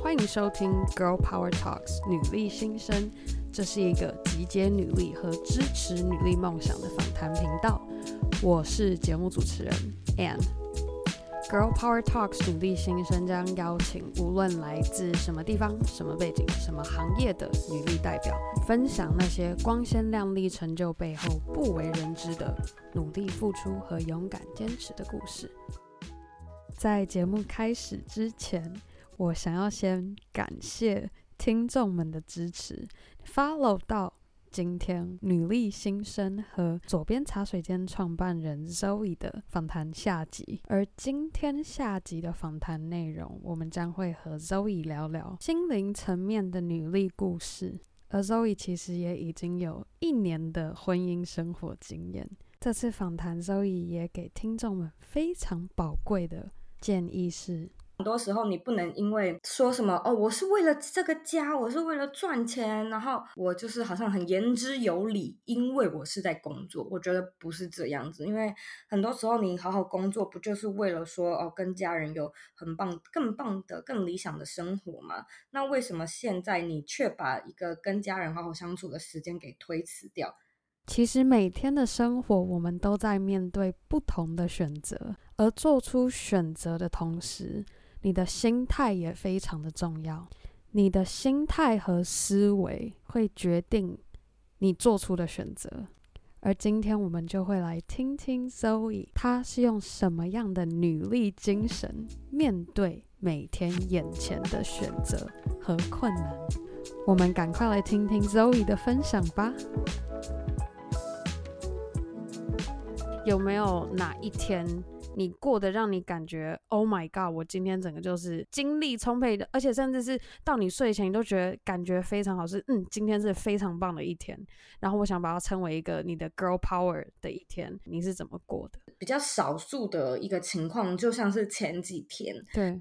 欢迎收听《Girl Power Talks》女力新生，这是一个集结女力和支持女力梦想的访谈频道。我是节目主持人 Anne，。Girl Power Talks 女力新生将邀请无论来自什么地方、什么背景、什么行业的女力代表，分享那些光鲜亮丽成就背后不为人知的努力付出和勇敢坚持的故事。在节目开始之前，我想要先感谢听众们的支持，follow 到今天女力新生和左边茶水间创办人 Zoe 的访谈下集。而今天下集的访谈内容，我们将会和 Zoe 聊聊心灵层面的女力故事。而 Zoe 其实也已经有一年的婚姻生活经验。这次访谈，Zoe 也给听众们非常宝贵的。建议是，很多时候你不能因为说什么哦，我是为了这个家，我是为了赚钱，然后我就是好像很言之有理，因为我是在工作。我觉得不是这样子，因为很多时候你好好工作，不就是为了说哦，跟家人有很棒、更棒的、更理想的生活吗？那为什么现在你却把一个跟家人好好相处的时间给推辞掉？其实每天的生活，我们都在面对不同的选择，而做出选择的同时，你的心态也非常的重要。你的心态和思维会决定你做出的选择。而今天我们就会来听听 Zoe，她是用什么样的女力精神面对每天眼前的选择和困难。我们赶快来听听 Zoe 的分享吧。有没有哪一天你过得让你感觉 Oh my God，我今天整个就是精力充沛的，而且甚至是到你睡前你都觉得感觉非常好，是嗯，今天是非常棒的一天。然后我想把它称为一个你的 Girl Power 的一天，你是怎么过的？比较少数的一个情况，就像是前几天，对，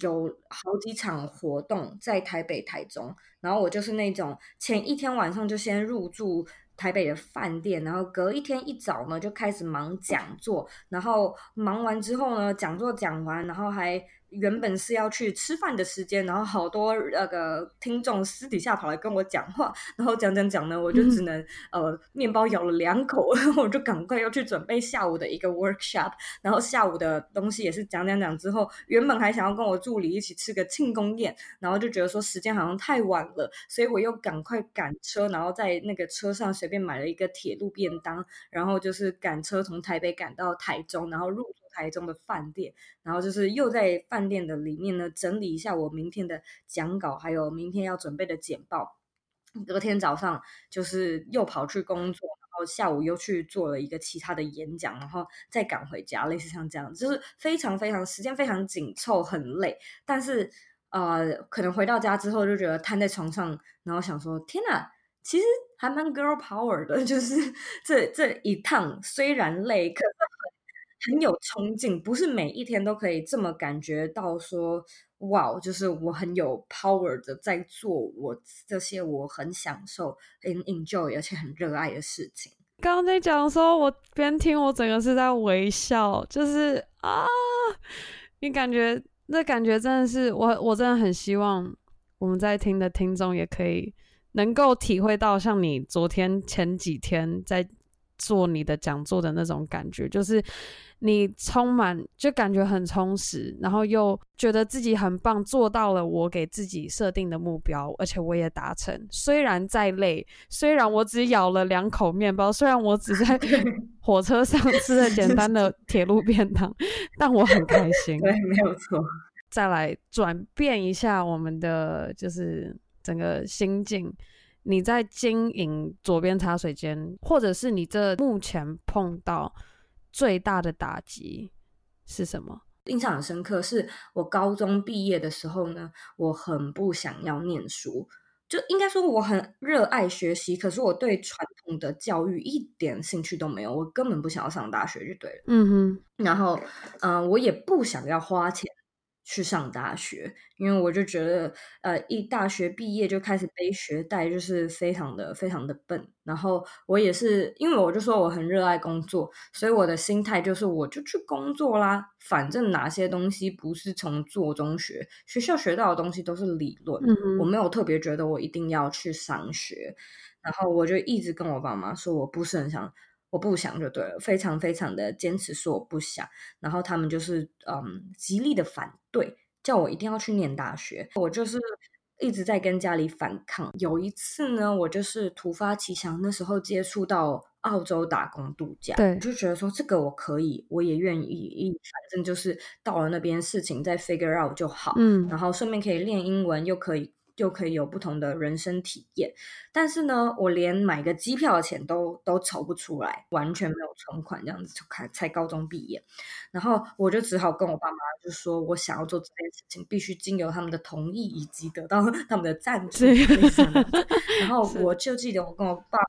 有好几场活动在台北、台中，然后我就是那种前一天晚上就先入住。台北的饭店，然后隔一天一早呢就开始忙讲座，然后忙完之后呢，讲座讲完，然后还。原本是要去吃饭的时间，然后好多那个听众私底下跑来跟我讲话，然后讲讲讲呢，我就只能、嗯、呃面包咬了两口，然 后我就赶快要去准备下午的一个 workshop，然后下午的东西也是讲讲讲之后，原本还想要跟我助理一起吃个庆功宴，然后就觉得说时间好像太晚了，所以我又赶快赶车，然后在那个车上随便买了一个铁路便当，然后就是赶车从台北赶到台中，然后入。台中的饭店，然后就是又在饭店的里面呢，整理一下我明天的讲稿，还有明天要准备的简报。隔天早上就是又跑去工作，然后下午又去做了一个其他的演讲，然后再赶回家，类似像这样，就是非常非常时间非常紧凑，很累。但是呃，可能回到家之后就觉得瘫在床上，然后想说：天哪，其实还蛮 girl power 的，就是这这一趟虽然累，可是。很有冲劲，不是每一天都可以这么感觉到说，哇，就是我很有 power 的在做我这些我很享受、很 enjoy 而且很热爱的事情。刚刚在讲说，我边听我整个是在微笑，就是啊，你感觉那感觉真的是我，我真的很希望我们在听的听众也可以能够体会到，像你昨天前几天在做你的讲座的那种感觉，就是。你充满就感觉很充实，然后又觉得自己很棒，做到了我给自己设定的目标，而且我也达成。虽然再累，虽然我只咬了两口面包，虽然我只在 火车上吃了简单的 铁路便当，但我很开心。对，没有错。再来转变一下我们的就是整个心境。你在经营左边茶水间，或者是你这目前碰到。最大的打击是什么？印象很深刻，是我高中毕业的时候呢，我很不想要念书，就应该说我很热爱学习，可是我对传统的教育一点兴趣都没有，我根本不想要上大学就对了。嗯哼，然后，嗯、呃，我也不想要花钱去上大学，因为我就觉得，呃，一大学毕业就开始背学贷，就是非常的非常的笨。然后我也是，因为我就说我很热爱工作，所以我的心态就是我就去工作啦，反正哪些东西不是从做中学，学校学到的东西都是理论，我没有特别觉得我一定要去上学。然后我就一直跟我爸妈说，我不是很想。我不想就对了，非常非常的坚持说我不想，然后他们就是嗯极力的反对，叫我一定要去念大学。我就是一直在跟家里反抗。有一次呢，我就是突发奇想，那时候接触到澳洲打工度假，对，我就觉得说这个我可以，我也愿意，反正就是到了那边事情再 figure out 就好，嗯，然后顺便可以练英文，又可以。就可以有不同的人生体验，但是呢，我连买个机票的钱都都筹不出来，完全没有存款，这样子就开才高中毕业，然后我就只好跟我爸妈就说，我想要做这件事情，必须经由他们的同意以及得到他们的赞助。然 后我就记得我跟我爸妈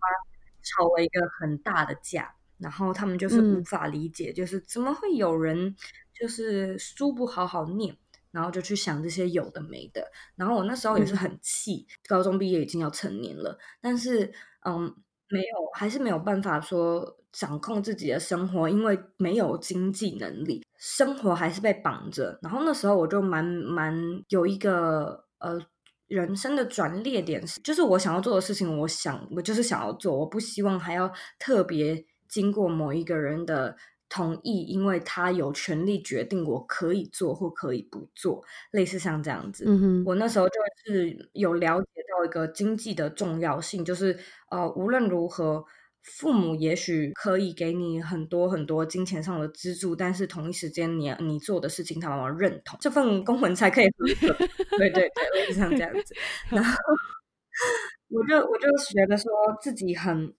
吵了一个很大的架，然后他们就是无法理解，嗯、就是怎么会有人就是书不好好念。然后就去想这些有的没的，然后我那时候也是很气，嗯、高中毕业已经要成年了，但是嗯，没有，还是没有办法说掌控自己的生活，因为没有经济能力，生活还是被绑着。然后那时候我就蛮蛮有一个呃人生的转捩点，就是我想要做的事情，我想我就是想要做，我不希望还要特别经过某一个人的。同意，因为他有权利决定我可以做或可以不做，类似像这样子。嗯哼，我那时候就是有了解到一个经济的重要性，就是呃，无论如何，父母也许可以给你很多很多金钱上的资助，但是同一时间你你做的事情，他往往认同，这份公文才可以合格。对对对，类似像这样子。然后 我就我就觉得说自己很。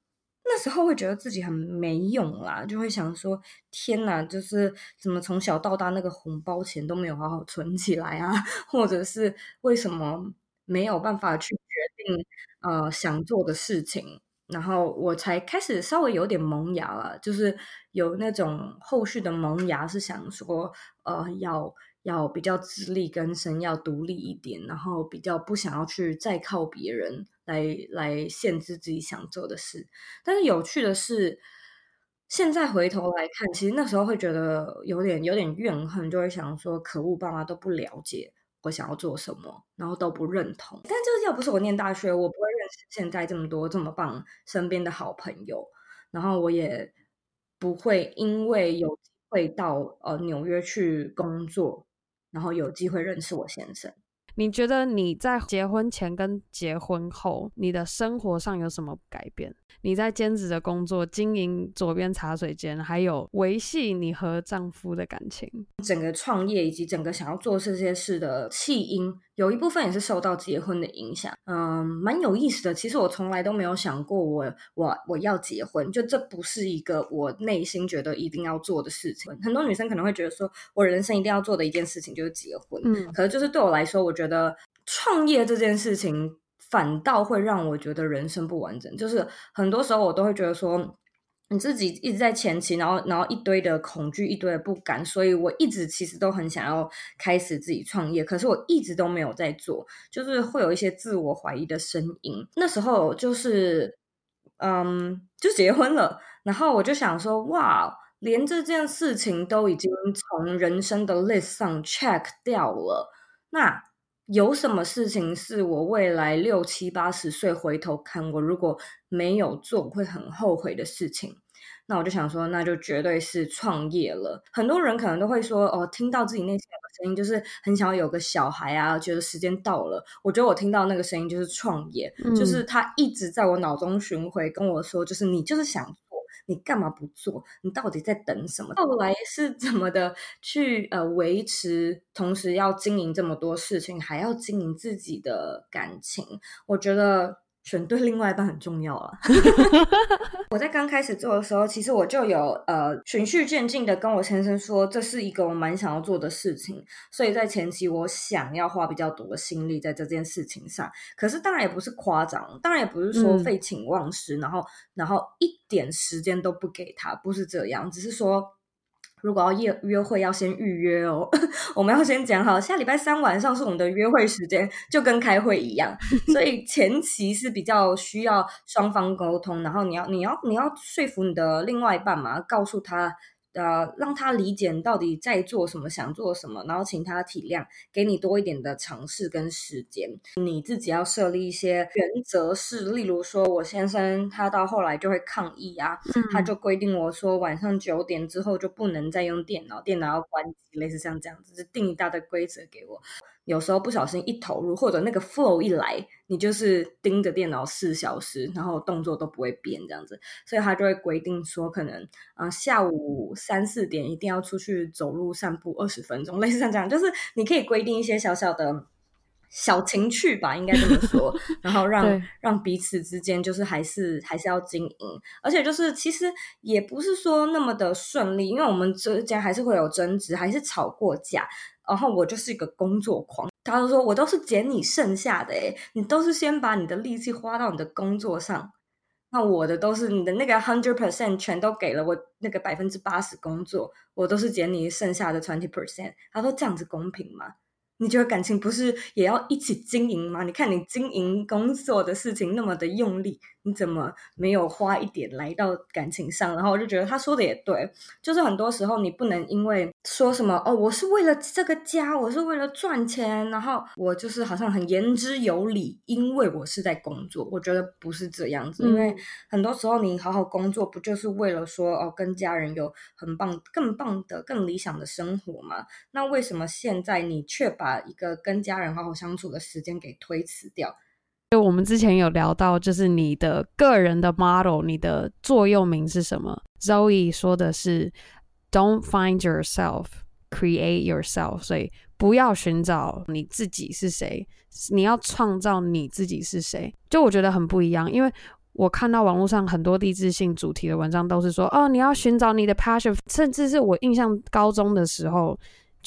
那时候会觉得自己很没用啦，就会想说：天哪，就是怎么从小到大那个红包钱都没有好好存起来啊？或者是为什么没有办法去决定呃想做的事情？然后我才开始稍微有点萌芽了，就是有那种后续的萌芽，是想说呃要。要比较自力更生，要独立一点，然后比较不想要去再靠别人来来限制自己想做的事。但是有趣的是，现在回头来看，其实那时候会觉得有点有点怨恨，就会想说：可恶，爸妈都不了解我想要做什么，然后都不认同。但就是要不是我念大学，我不会认识现在这么多这么棒身边的好朋友，然后我也不会因为有机会到呃纽约去工作。然后有机会认识我先生。你觉得你在结婚前跟结婚后，你的生活上有什么改变？你在兼职的工作、经营左边茶水间，还有维系你和丈夫的感情，整个创业以及整个想要做这些事的弃因，有一部分也是受到结婚的影响。嗯，蛮有意思的。其实我从来都没有想过我我我要结婚，就这不是一个我内心觉得一定要做的事情。很多女生可能会觉得说，我人生一定要做的一件事情就是结婚。嗯，可是就是对我来说，我觉得创业这件事情。反倒会让我觉得人生不完整，就是很多时候我都会觉得说，你自己一直在前期，然后然后一堆的恐惧，一堆的不敢，所以我一直其实都很想要开始自己创业，可是我一直都没有在做，就是会有一些自我怀疑的声音。那时候就是，嗯，就结婚了，然后我就想说，哇，连这件事情都已经从人生的 list 上 check 掉了，那。有什么事情是我未来六七八十岁回头看，我如果没有做会很后悔的事情？那我就想说，那就绝对是创业了。很多人可能都会说，哦，听到自己内心有个声音，就是很想要有个小孩啊，觉得时间到了。我觉得我听到那个声音就是创业，嗯，就是他一直在我脑中巡回跟我说，就是你就是想。你干嘛不做？你到底在等什么？后来是怎么的去呃维持，同时要经营这么多事情，还要经营自己的感情？我觉得。选对另外一半很重要啊！我在刚开始做的时候，其实我就有呃循序渐进的跟我先生说，这是一个我蛮想要做的事情，所以在前期我想要花比较多的心力在这件事情上。可是当然也不是夸张，当然也不是说废寝忘食，嗯、然后然后一点时间都不给他，不是这样，只是说如果要约约会，要先预约哦。我们要先讲好，下礼拜三晚上是我们的约会时间，就跟开会一样。所以前期是比较需要双方沟通，然后你要你要你要说服你的另外一半嘛，告诉他。呃，让他理解你到底在做什么，想做什么，然后请他体谅，给你多一点的尝试跟时间。你自己要设立一些原则，是例如说，我先生他到后来就会抗议啊，嗯、他就规定我说晚上九点之后就不能再用电脑，电脑要关机，类似像这样子，就定一大堆规则给我。有时候不小心一投入，或者那个 flow 一来，你就是盯着电脑四小时，然后动作都不会变这样子，所以他就会规定说，可能啊、呃、下午三四点一定要出去走路散步二十分钟，类似像这样，就是你可以规定一些小小的小情趣吧，应该这么说，然后让让彼此之间就是还是还是要经营，而且就是其实也不是说那么的顺利，因为我们之间还是会有争执，还是吵过架。然后我就是一个工作狂，他就说我都是捡你剩下的诶，你都是先把你的力气花到你的工作上，那我的都是你的那个 hundred percent 全都给了我那个百分之八十工作，我都是捡你剩下的 twenty percent。他说这样子公平吗？你觉得感情不是也要一起经营吗？你看你经营工作的事情那么的用力，你怎么没有花一点来到感情上？然后我就觉得他说的也对，就是很多时候你不能因为说什么哦，我是为了这个家，我是为了赚钱，然后我就是好像很言之有理，因为我是在工作。我觉得不是这样子，嗯、因为很多时候你好好工作，不就是为了说哦，跟家人有很棒、更棒的、更理想的生活吗？那为什么现在你却把把一个跟家人好好相处的时间给推辞掉。就我们之前有聊到，就是你的个人的 model，你的座右铭是什么？Zoe 说的是 "Don't find yourself, create yourself"，所以不要寻找你自己是谁，你要创造你自己是谁。就我觉得很不一样，因为我看到网络上很多励志性主题的文章，都是说哦，你要寻找你的 passion，甚至是我印象高中的时候。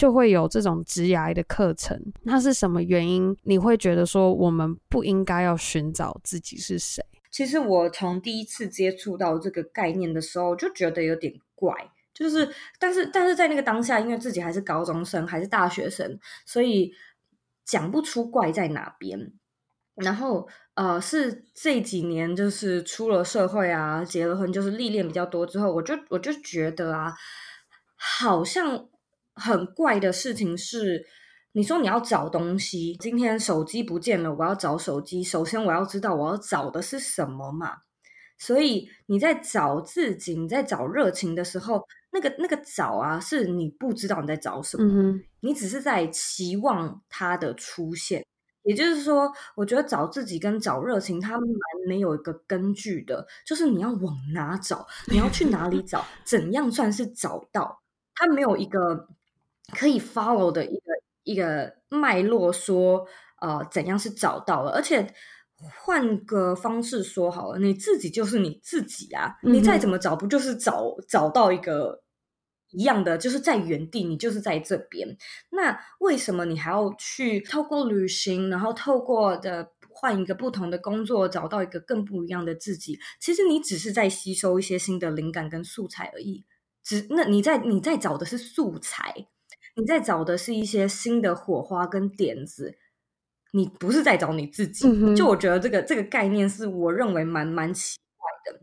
就会有这种职涯的课程，那是什么原因？你会觉得说我们不应该要寻找自己是谁？其实我从第一次接触到这个概念的时候，就觉得有点怪。就是，但是，但是在那个当下，因为自己还是高中生，还是大学生，所以讲不出怪在哪边。然后，呃，是这几年就是出了社会啊，结了婚，就是历练比较多之后，我就我就觉得啊，好像。很怪的事情是，你说你要找东西，今天手机不见了，我要找手机。首先我要知道我要找的是什么嘛。所以你在找自己，你在找热情的时候，那个那个找啊，是你不知道你在找什么，嗯，你只是在期望它的出现。也就是说，我觉得找自己跟找热情，它蛮没有一个根据的，就是你要往哪找，你要去哪里 找，怎样算是找到？它没有一个。可以 follow 的一个一个脉络，说呃怎样是找到了，而且换个方式说好了，你自己就是你自己啊，嗯、你再怎么找，不就是找找到一个一样的，就是在原地，你就是在这边。那为什么你还要去透过旅行，然后透过的换一个不同的工作，找到一个更不一样的自己？其实你只是在吸收一些新的灵感跟素材而已。只那你在你在找的是素材。你在找的是一些新的火花跟点子，你不是在找你自己。嗯、就我觉得这个这个概念是我认为蛮蛮奇怪的。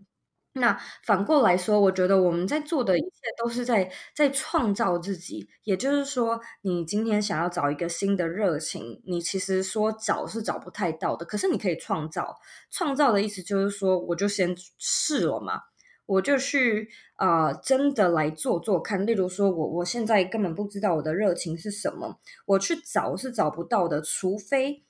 那反过来说，我觉得我们在做的一切都是在在创造自己。也就是说，你今天想要找一个新的热情，你其实说找是找不太到的。可是你可以创造，创造的意思就是说，我就先试了嘛。我就去啊、真的来做做看。例如说，我我现在根本不知道我的热情是什么，我去找是找不到的。除非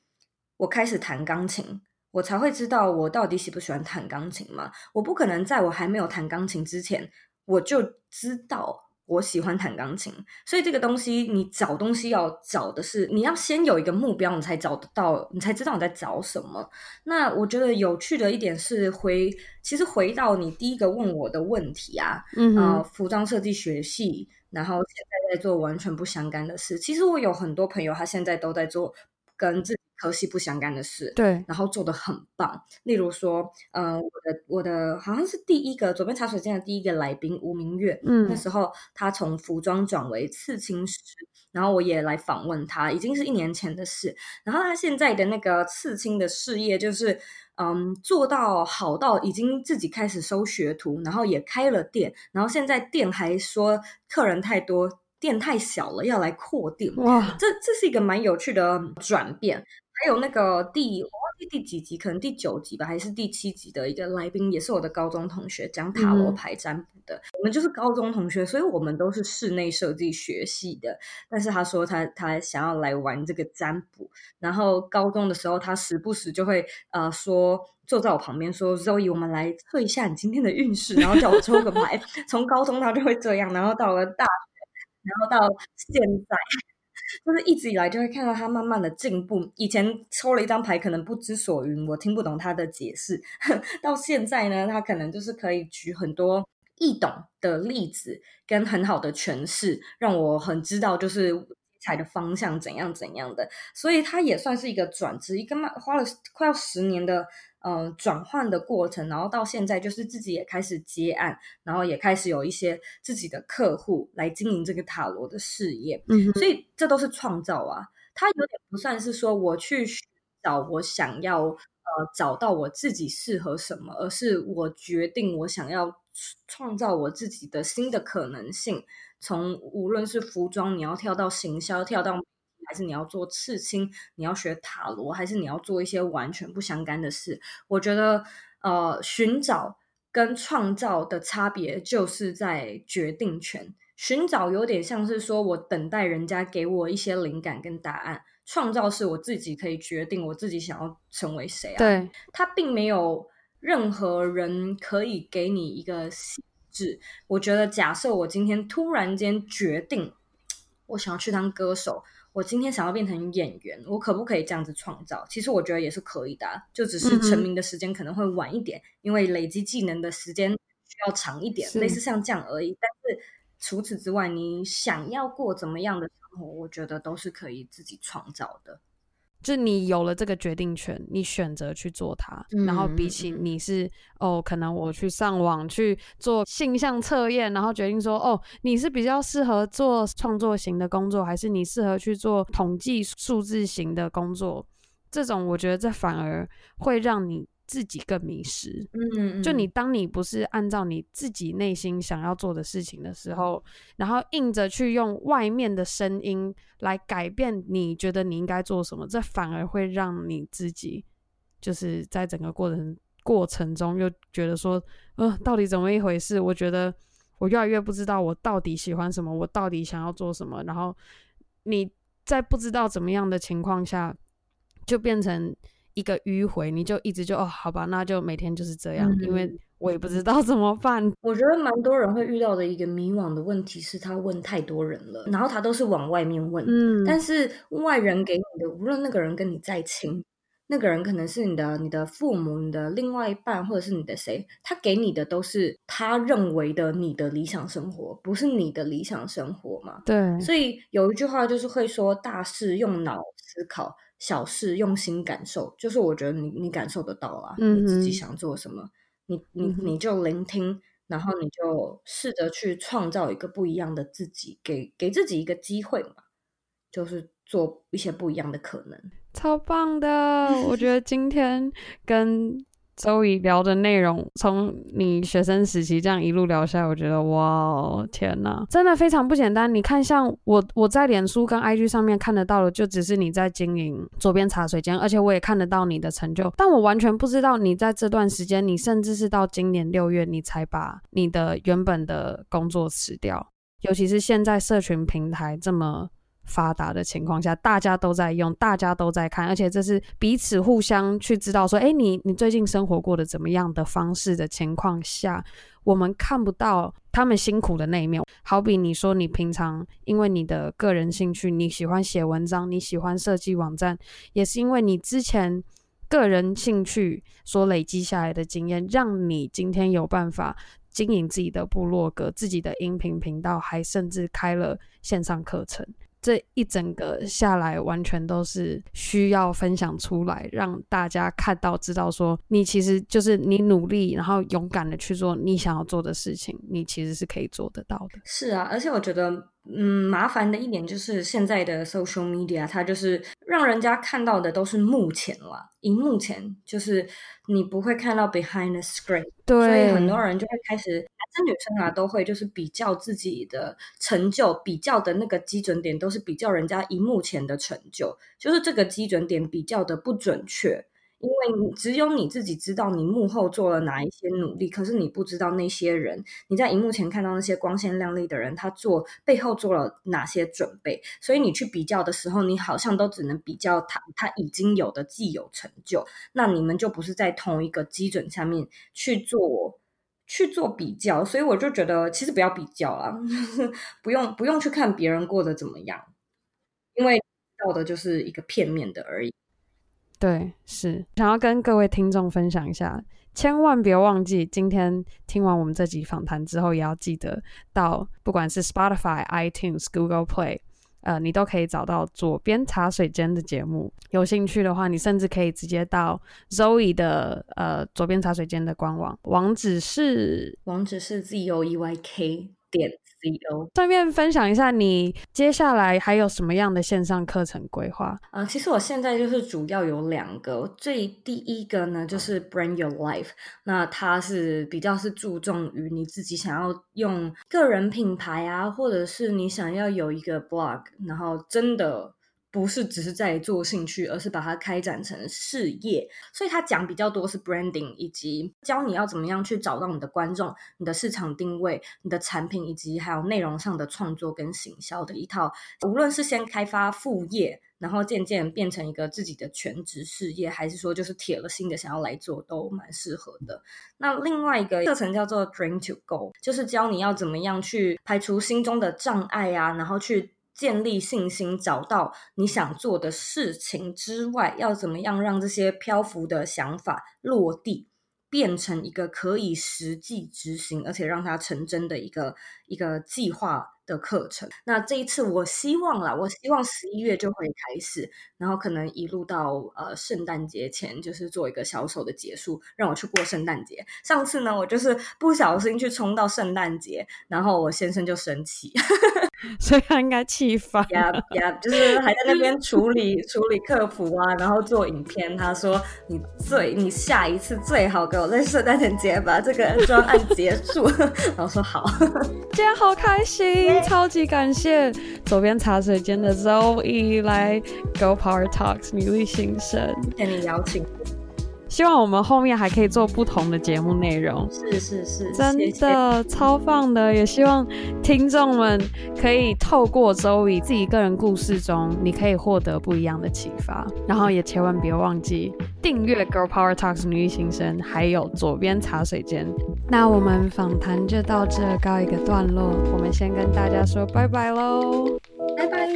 我开始弹钢琴，我才会知道我到底喜不喜欢弹钢琴嘛。我不可能在我还没有弹钢琴之前，我就知道。我喜欢弹钢琴，所以这个东西你找东西要找的是，你要先有一个目标，你才找得到，你才知道你在找什么。那我觉得有趣的一点是回，其实回到你第一个问我的问题啊，嗯服装设计学系，然后现在在做完全不相干的事。其实我有很多朋友，他现在都在做跟自己科系不相干的事，对，然后做的很棒。例如说，嗯、呃，我的我的好像是第一个左边茶水间的第一个来宾吴明月，嗯，那时候他从服装转为刺青师，然后我也来访问他，已经是一年前的事。然后他现在的那个刺青的事业，就是嗯，做到好到已经自己开始收学徒，然后也开了店，然后现在店还说客人太多，店太小了，要来扩店。哇，这这是一个蛮有趣的转变。还有那个第我忘记第几集，可能第九集吧，还是第七集的一个来宾，也是我的高中同学，讲塔罗牌占卜的。嗯。我们就是高中同学，所以我们都是室内设计学系的。但是他说他他想要来玩这个占卜，然后高中的时候他时不时就会呃说坐在我旁边说：“Zoe，我们来测一下你今天的运势，然后叫我抽个牌。”从高中他就会这样，然后到了大学，然后到现在。就是一直以来就会看到他慢慢的进步。以前抽了一张牌，可能不知所云，我听不懂他的解释。到现在呢，他可能就是可以举很多易懂的例子，跟很好的诠释，让我很知道就是彩的方向怎样怎样的。所以他也算是一个转职，一个慢花了快要十年的。嗯，转换的过程，然后到现在就是自己也开始接案，然后也开始有一些自己的客户来经营这个塔罗的事业。嗯，所以这都是创造啊，它有点不算是说我去寻找我想要呃找到我自己适合什么，而是我决定我想要创造我自己的新的可能性。从无论是服装，你要跳到行销，跳到。还是你要做刺青，你要学塔罗，还是你要做一些完全不相干的事？我觉得，呃，寻找跟创造的差别就是在决定权。寻找有点像是说我等待人家给我一些灵感跟答案，创造是我自己可以决定我自己想要成为谁啊。对，他并没有任何人可以给你一个细致。我觉得，假设我今天突然间决定，我想要去当歌手。我今天想要变成演员，我可不可以这样子创造？其实我觉得也是可以的，就只是成名的时间可能会晚一点，嗯、因为累积技能的时间需要长一点，类似像这样而已。但是除此之外，你想要过怎么样的生活，我觉得都是可以自己创造的。就你有了这个决定权，你选择去做它，嗯、然后比起你是哦，可能我去上网去做性向测验，然后决定说哦，你是比较适合做创作型的工作，还是你适合去做统计数字型的工作？这种我觉得这反而会让你。自己更迷失，嗯，就你当你不是按照你自己内心想要做的事情的时候，然后硬着去用外面的声音来改变你觉得你应该做什么，这反而会让你自己就是在整个过程过程中又觉得说，呃，到底怎么一回事？我觉得我越来越不知道我到底喜欢什么，我到底想要做什么。然后你在不知道怎么样的情况下，就变成。一个迂回，你就一直就哦，好吧，那就每天就是这样，嗯、因为我也不知道怎么办。我觉得蛮多人会遇到的一个迷惘的问题是，他问太多人了，然后他都是往外面问，嗯，但是外人给你的，无论那个人跟你再亲，那个人可能是你的、你的父母、你的另外一半，或者是你的谁，他给你的都是他认为的你的理想生活，不是你的理想生活嘛？对，所以有一句话就是会说，大事用脑思考。小事用心感受，就是我觉得你你感受得到啊，嗯、你自己想做什么，你你你就聆听，嗯、然后你就试着去创造一个不一样的自己，给给自己一个机会嘛，就是做一些不一样的可能。超棒的，我觉得今天跟。周瑜聊的内容，从你学生时期这样一路聊下来，我觉得哇，天呐，真的非常不简单。你看，像我我在脸书跟 IG 上面看得到的，就只是你在经营左边茶水间，而且我也看得到你的成就，但我完全不知道你在这段时间，你甚至是到今年六月，你才把你的原本的工作辞掉，尤其是现在社群平台这么。发达的情况下，大家都在用，大家都在看，而且这是彼此互相去知道说，诶，你你最近生活过得怎么样的方式的情况下，我们看不到他们辛苦的那一面。好比你说，你平常因为你的个人兴趣，你喜欢写文章，你喜欢设计网站，也是因为你之前个人兴趣所累积下来的经验，让你今天有办法经营自己的部落格、自己的音频频道，还甚至开了线上课程。这一整个下来，完全都是需要分享出来，让大家看到、知道说，你其实就是你努力，然后勇敢的去做你想要做的事情，你其实是可以做得到的。是啊，而且我觉得。嗯，麻烦的一点就是现在的 social media，它就是让人家看到的都是目前了，荧幕前就是你不会看到 behind the screen，对，所以很多人就会开始，男生女生啊都会就是比较自己的成就，比较的那个基准点都是比较人家荧幕前的成就，就是这个基准点比较的不准确。因为你只有你自己知道你幕后做了哪一些努力，可是你不知道那些人，你在荧幕前看到那些光鲜亮丽的人，他做背后做了哪些准备，所以你去比较的时候，你好像都只能比较他他已经有的既有成就，那你们就不是在同一个基准下面去做去做比较，所以我就觉得其实不要比较啦，不用不用去看别人过得怎么样，因为要的就是一个片面的而已。对，是想要跟各位听众分享一下，千万别忘记，今天听完我们这集访谈之后，也要记得到不管是 Spotify、iTunes、Google Play，呃，你都可以找到左边茶水间的节目。有兴趣的话，你甚至可以直接到 Zoe 的呃左边茶水间的官网，网址是网址是 Z O E Y K 点。CEO，顺便分享一下，你接下来还有什么样的线上课程规划？呃，其实我现在就是主要有两个，最第一个呢就是 Brand Your Life，那它是比较是注重于你自己想要用个人品牌啊，或者是你想要有一个 blog，然后真的。不是只是在做兴趣，而是把它开展成事业。所以他讲比较多是 branding，以及教你要怎么样去找到你的观众、你的市场定位、你的产品，以及还有内容上的创作跟行销的一套。无论是先开发副业，然后渐渐变成一个自己的全职事业，还是说就是铁了心的想要来做，都蛮适合的。那另外一个课程叫做 Dream to Go，就是教你要怎么样去排除心中的障碍啊，然后去。建立信心，找到你想做的事情之外，要怎么样让这些漂浮的想法落地，变成一个可以实际执行，而且让它成真的一个一个计划的课程，那这一次我希望啦，我希望十一月就会开始，然后可能一路到呃圣诞节前，就是做一个小手的结束，让我去过圣诞节。上次呢，我就是不小心去冲到圣诞节，然后我先生就生气，所以他应该气发呀呀，就是还在那边 处理处理客服啊，然后做影片。他说：“你最你下一次最好给我在圣诞节把这个专案结束。”然后说好，今天好开心。超级感谢左边茶水间的 Zoe 来 Go Power Talks 女力新生，谢谢你邀请。希望我们后面还可以做不同的节目内容。是是是，真的超棒的。也希望听众们可以透过 Zoe 自己个人故事中，你可以获得不一样的启发。然后也千万别忘记订阅 Girl Power Talks 女力新生，还有左边茶水间。那我们访谈就到这告一个段落，我们先跟大家说拜拜喽，拜拜。